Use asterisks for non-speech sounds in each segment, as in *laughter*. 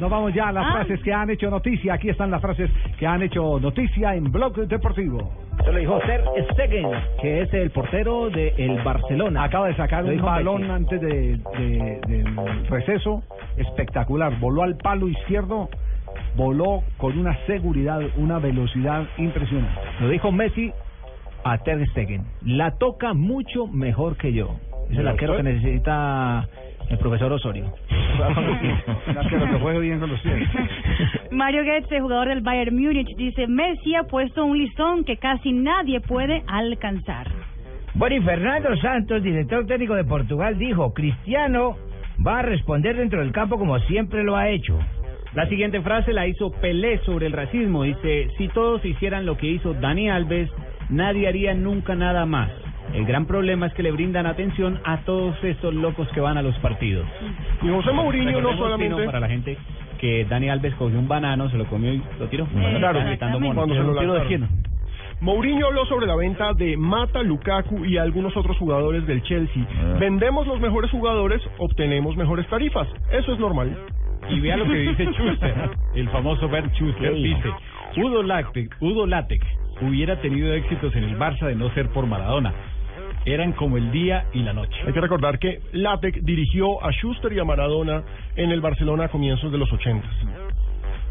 Nos vamos ya a las frases que han hecho noticia. Aquí están las frases que han hecho noticia en Blog Deportivo. Se lo dijo Ter Stegen, que es el portero del Barcelona. Acaba de sacar Lo un balón Messi. antes de, de- del receso espectacular. Voló al palo izquierdo, voló con una seguridad, una velocidad impresionante. Lo dijo Messi a Ter Stegen. La toca mucho mejor que yo. Es el arquero que necesita el profesor Osorio. Un arquero que juegue bien con los pies. *laughs* Mario Götze, jugador del Bayern Múnich, dice, Messi ha puesto un listón que casi nadie puede alcanzar. Bueno, y Fernando Santos, director técnico de Portugal, dijo, Cristiano va a responder dentro del campo como siempre lo ha hecho. La siguiente frase la hizo Pelé sobre el racismo. Dice, si todos hicieran lo que hizo Dani Alves, nadie haría nunca nada más. El gran problema es que le brindan atención a todos estos locos que van a los partidos. Y José Mourinho no solamente... Para la gente que Dani Alves cogió un banano, se lo comió y lo tiró. Claro, Están gritando mono. cuando se lo ¿Tiro de lanzaron. quién? Mourinho habló sobre la venta de Mata, Lukaku y algunos otros jugadores del Chelsea. Vendemos los mejores jugadores, obtenemos mejores tarifas. Eso es normal. Y vea lo que dice *laughs* Schuster, el famoso Bert Schuster. Dice, Udo Lattek, Udo Lattek hubiera tenido éxitos en el Barça de no ser por Maradona. Eran como el día y la noche. Hay que recordar que Latek dirigió a Schuster y a Maradona en el Barcelona a comienzos de los 80.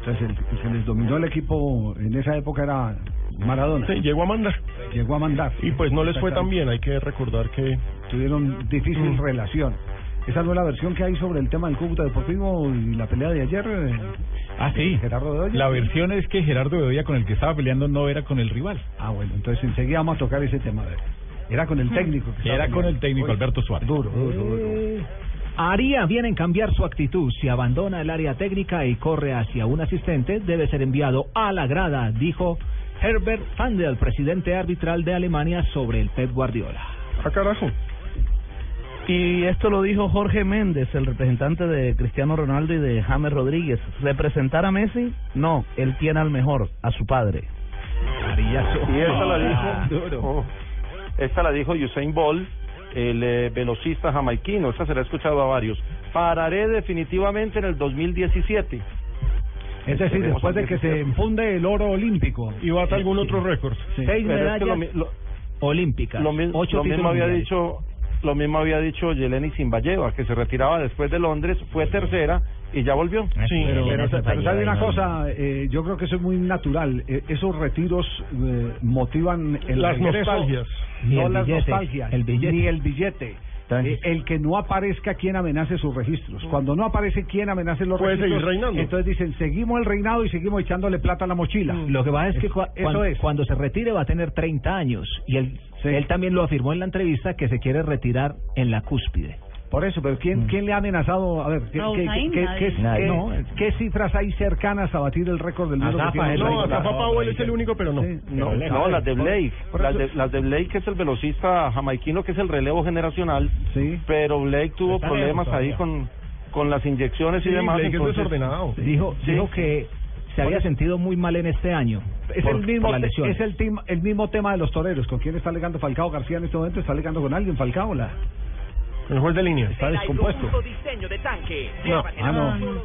Entonces, el, que les dominó el equipo en esa época era Maradona. Sí, llegó a mandar. Llegó a mandar. Y pues no les fue tan bien. Hay que recordar que Tuvieron difícil Mm. relación. Esa no es la versión que hay sobre el tema del Cúcuta Deportivo y la pelea de ayer. eh, Ah, sí. Gerardo Bedoya. La versión es que Gerardo Bedoya con el que estaba peleando no era con el rival. Ah, bueno, entonces enseguida vamos a tocar ese tema. a ver. Era con el técnico. que Era con el técnico Alberto Suárez. Duro, duro, duro. Haría bien en cambiar su actitud. Si abandona el área técnica y corre hacia un asistente, debe ser enviado a la grada, dijo Herbert Fandel, presidente arbitral de Alemania, sobre el Pep Guardiola. Ah, carajo. Y esto lo dijo Jorge Méndez, el representante de Cristiano Ronaldo y de James Rodríguez. ¿Representar a Messi? No, él tiene al mejor, a su padre. Y esta la Ah, dijo, duro. oh, esta la dijo Usain Bolt, el eh, velocista jamaiquino, esta se la he escuchado a varios. Pararé definitivamente en el 2017. Es decir, después de que se funde el oro olímpico. Y bata algún otro récord. Sí. Seis Pero es que medallas lo, lo- olímpicas, lo mi- ocho lo mismo había mundiales. dicho lo mismo había dicho Yeleni Zimbayeva, que se retiraba después de Londres, fue tercera y ya volvió. Sí, Pero, pero- pero, pero ¿sabe una cosa? Eh, yo creo que eso es muy natural. Eh, esos retiros eh, motivan el Las regreso, nostalgias. No el las billete, nostalgias, el billete. ni el billete. Eh, el que no aparezca quien amenace sus registros. Cuando no aparece quien amenace los Puede registros, seguir reinando. entonces dicen, seguimos el reinado y seguimos echándole plata a la mochila. Lo que pasa es que cua- Eso cuando, es. cuando se retire va a tener 30 años y él, Sí. él también lo afirmó en la entrevista que se quiere retirar en la cúspide. Por eso, pero ¿quién, ¿quién le ha amenazado? A ver, ¿qué, No, qué- Usain, qué- nadie. qué- Nadie. qué- No, es- qué cifras hay cercanas a batir el récord del mundo? es? No, está. Powell es el único, pero no. Sí. No, Pero no, las de Blake, las de, las de Blake que es el velocista jamaiquino que es el relevo generacional, Sí. pero Blake tuvo Está problemas ahí con con las inyecciones Sí, y demás. Blake es entonces- desordenado. Dijo, Sí. dijo que se había sentido muy mal en este año. Es por- el mismo es el, tim- el mismo tema de los toreros. ¿Con quién está alegando Falcao García en este momento? ¿Está alegando con alguien Falcao? La, El juez de línea. está descompuesto. diseño de tanque. No, ah, no.